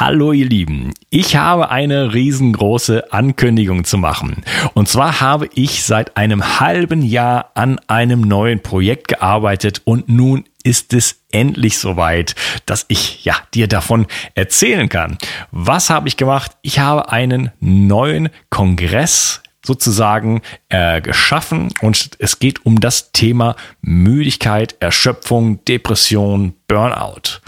Hallo ihr Lieben, ich habe eine riesengroße Ankündigung zu machen. Und zwar habe ich seit einem halben Jahr an einem neuen Projekt gearbeitet und nun ist es endlich soweit, dass ich ja dir davon erzählen kann. Was habe ich gemacht? Ich habe einen neuen Kongress sozusagen äh, geschaffen und es geht um das Thema Müdigkeit, Erschöpfung, Depression, Burnout.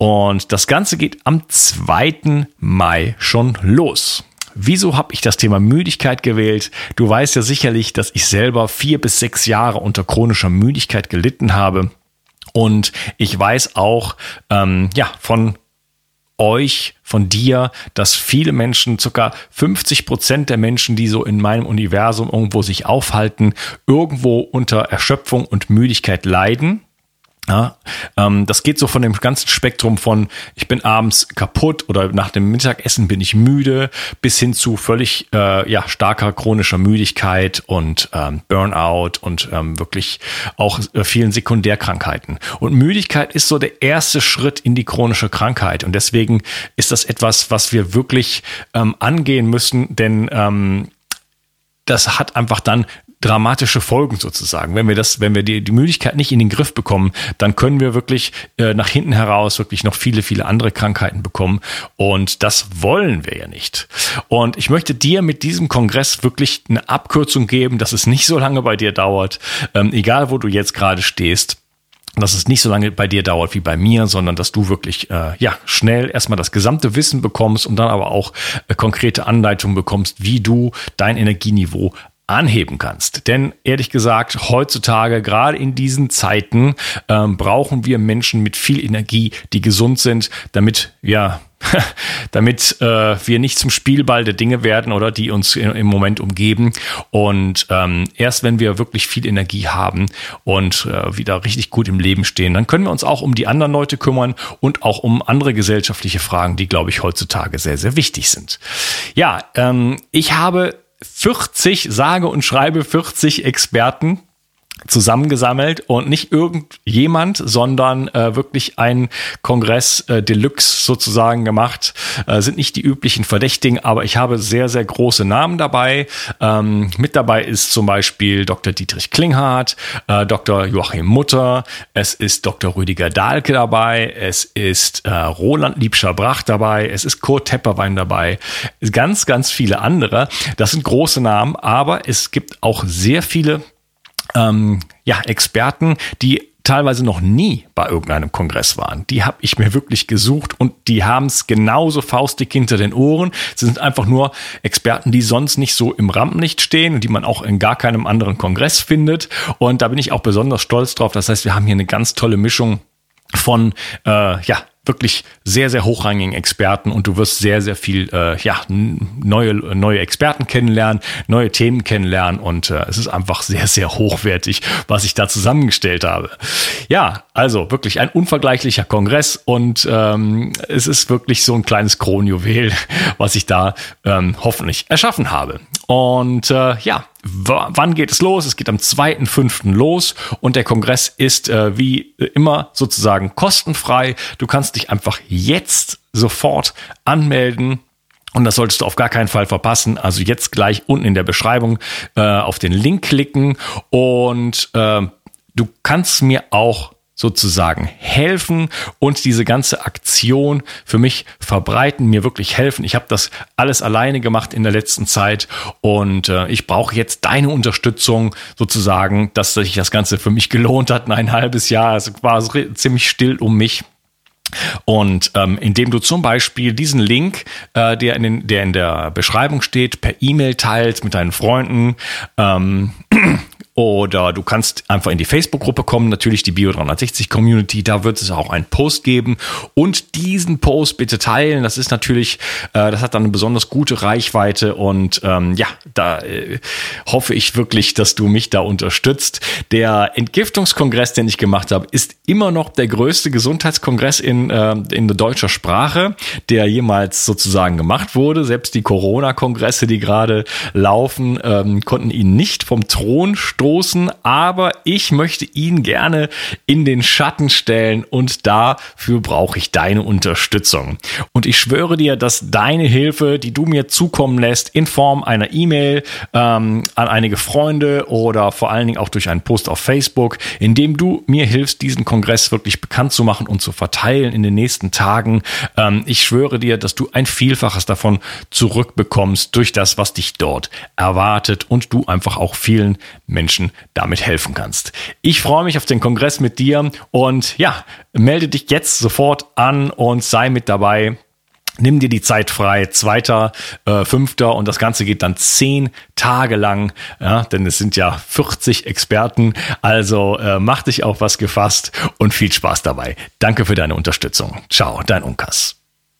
Und das Ganze geht am 2. Mai schon los. Wieso habe ich das Thema Müdigkeit gewählt? Du weißt ja sicherlich, dass ich selber vier bis sechs Jahre unter chronischer Müdigkeit gelitten habe. Und ich weiß auch, ähm, ja, von euch, von dir, dass viele Menschen, circa 50 Prozent der Menschen, die so in meinem Universum irgendwo sich aufhalten, irgendwo unter Erschöpfung und Müdigkeit leiden. Ja, ähm, das geht so von dem ganzen Spektrum von ich bin abends kaputt oder nach dem Mittagessen bin ich müde bis hin zu völlig äh, ja starker chronischer Müdigkeit und ähm, Burnout und ähm, wirklich auch äh, vielen Sekundärkrankheiten. Und Müdigkeit ist so der erste Schritt in die chronische Krankheit und deswegen ist das etwas, was wir wirklich ähm, angehen müssen, denn ähm, das hat einfach dann dramatische Folgen sozusagen. Wenn wir das, wenn wir die, die Müdigkeit nicht in den Griff bekommen, dann können wir wirklich äh, nach hinten heraus wirklich noch viele, viele andere Krankheiten bekommen. Und das wollen wir ja nicht. Und ich möchte dir mit diesem Kongress wirklich eine Abkürzung geben, dass es nicht so lange bei dir dauert, ähm, egal wo du jetzt gerade stehst dass es nicht so lange bei dir dauert wie bei mir, sondern dass du wirklich äh, ja schnell erstmal das gesamte Wissen bekommst und dann aber auch äh, konkrete Anleitungen bekommst, wie du dein Energieniveau anheben kannst. Denn ehrlich gesagt, heutzutage, gerade in diesen Zeiten, ähm, brauchen wir Menschen mit viel Energie, die gesund sind, damit ja damit äh, wir nicht zum Spielball der Dinge werden oder die uns im Moment umgeben. Und ähm, erst wenn wir wirklich viel Energie haben und äh, wieder richtig gut im Leben stehen, dann können wir uns auch um die anderen Leute kümmern und auch um andere gesellschaftliche Fragen, die, glaube ich, heutzutage sehr, sehr wichtig sind. Ja, ähm, ich habe 40, sage und schreibe 40 Experten zusammengesammelt und nicht irgendjemand, sondern äh, wirklich ein Kongress äh, Deluxe sozusagen gemacht. Äh, sind nicht die üblichen Verdächtigen, aber ich habe sehr, sehr große Namen dabei. Ähm, mit dabei ist zum Beispiel Dr. Dietrich Klinghardt, äh, Dr. Joachim Mutter, es ist Dr. Rüdiger Dahlke dabei, es ist äh, Roland Liebscher-Brach dabei, es ist Kurt Tepperwein dabei, ganz, ganz viele andere. Das sind große Namen, aber es gibt auch sehr viele ähm, ja, Experten, die teilweise noch nie bei irgendeinem Kongress waren. Die habe ich mir wirklich gesucht und die haben es genauso faustig hinter den Ohren. Sie sind einfach nur Experten, die sonst nicht so im Rampenlicht stehen und die man auch in gar keinem anderen Kongress findet. Und da bin ich auch besonders stolz drauf. Das heißt, wir haben hier eine ganz tolle Mischung von äh, ja wirklich sehr, sehr hochrangigen Experten und du wirst sehr, sehr viel, äh, ja, neue, neue Experten kennenlernen, neue Themen kennenlernen und äh, es ist einfach sehr, sehr hochwertig, was ich da zusammengestellt habe. Ja, also wirklich ein unvergleichlicher Kongress und ähm, es ist wirklich so ein kleines Kronjuwel, was ich da ähm, hoffentlich erschaffen habe. Und äh, ja, wann geht es los? Es geht am 2.5. los und der Kongress ist äh, wie immer sozusagen kostenfrei. Du kannst dich einfach jetzt sofort anmelden. Und das solltest du auf gar keinen Fall verpassen. Also jetzt gleich unten in der Beschreibung äh, auf den Link klicken und äh, du kannst mir auch sozusagen helfen und diese ganze Aktion für mich verbreiten, mir wirklich helfen. Ich habe das alles alleine gemacht in der letzten Zeit und äh, ich brauche jetzt deine Unterstützung sozusagen, dass sich das Ganze für mich gelohnt hat. Ein halbes Jahr, es war ziemlich still um mich. Und ähm, indem du zum Beispiel diesen Link, äh, der, in den, der in der Beschreibung steht, per E-Mail teilst mit deinen Freunden, ähm, oder du kannst einfach in die Facebook-Gruppe kommen, natürlich die Bio360-Community, da wird es auch einen Post geben. Und diesen Post bitte teilen. Das ist natürlich, äh, das hat dann eine besonders gute Reichweite. Und ähm, ja, da äh, hoffe ich wirklich, dass du mich da unterstützt. Der Entgiftungskongress, den ich gemacht habe, ist immer noch der größte Gesundheitskongress in, äh, in deutscher Sprache, der jemals sozusagen gemacht wurde. Selbst die Corona-Kongresse, die gerade laufen, ähm, konnten ihn nicht vom Thron stoßen großen, aber ich möchte ihn gerne in den Schatten stellen und dafür brauche ich deine Unterstützung. Und ich schwöre dir, dass deine Hilfe, die du mir zukommen lässt, in Form einer E-Mail ähm, an einige Freunde oder vor allen Dingen auch durch einen Post auf Facebook, indem du mir hilfst, diesen Kongress wirklich bekannt zu machen und zu verteilen in den nächsten Tagen. Ähm, ich schwöre dir, dass du ein Vielfaches davon zurückbekommst durch das, was dich dort erwartet und du einfach auch vielen Menschen damit helfen kannst. Ich freue mich auf den Kongress mit dir und ja, melde dich jetzt sofort an und sei mit dabei. Nimm dir die Zeit frei, zweiter, äh, fünfter und das Ganze geht dann zehn Tage lang, ja, denn es sind ja 40 Experten. Also äh, mach dich auf was gefasst und viel Spaß dabei. Danke für deine Unterstützung. Ciao, dein Unkas.